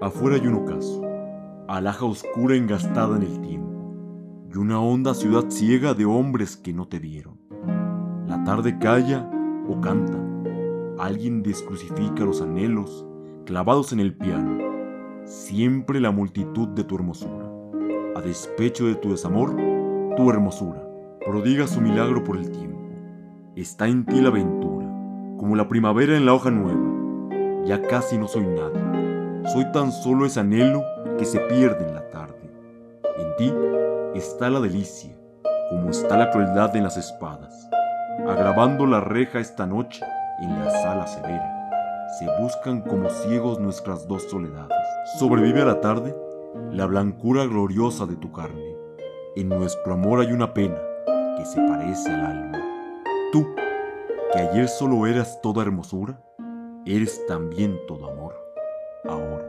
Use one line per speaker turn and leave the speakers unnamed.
Afuera hay un ocaso, alhaja oscura engastada en el tiempo, y una honda ciudad ciega de hombres que no te vieron. La tarde calla o canta, alguien descrucifica los anhelos clavados en el piano, siempre la multitud de tu hermosura. A despecho de tu desamor, tu hermosura prodiga su milagro por el tiempo. Está en ti la aventura, como la primavera en la hoja nueva. Ya casi no soy nadie, soy tan solo ese anhelo que se pierde en la tarde. En ti está la delicia, como está la crueldad en las espadas. Agravando la reja esta noche en la sala severa, se buscan como ciegos nuestras dos soledades. Sobrevive a la tarde la blancura gloriosa de tu carne. En nuestro amor hay una pena que se parece al alma. Tú, que ayer solo eras toda hermosura, eres también todo amor, 啊，我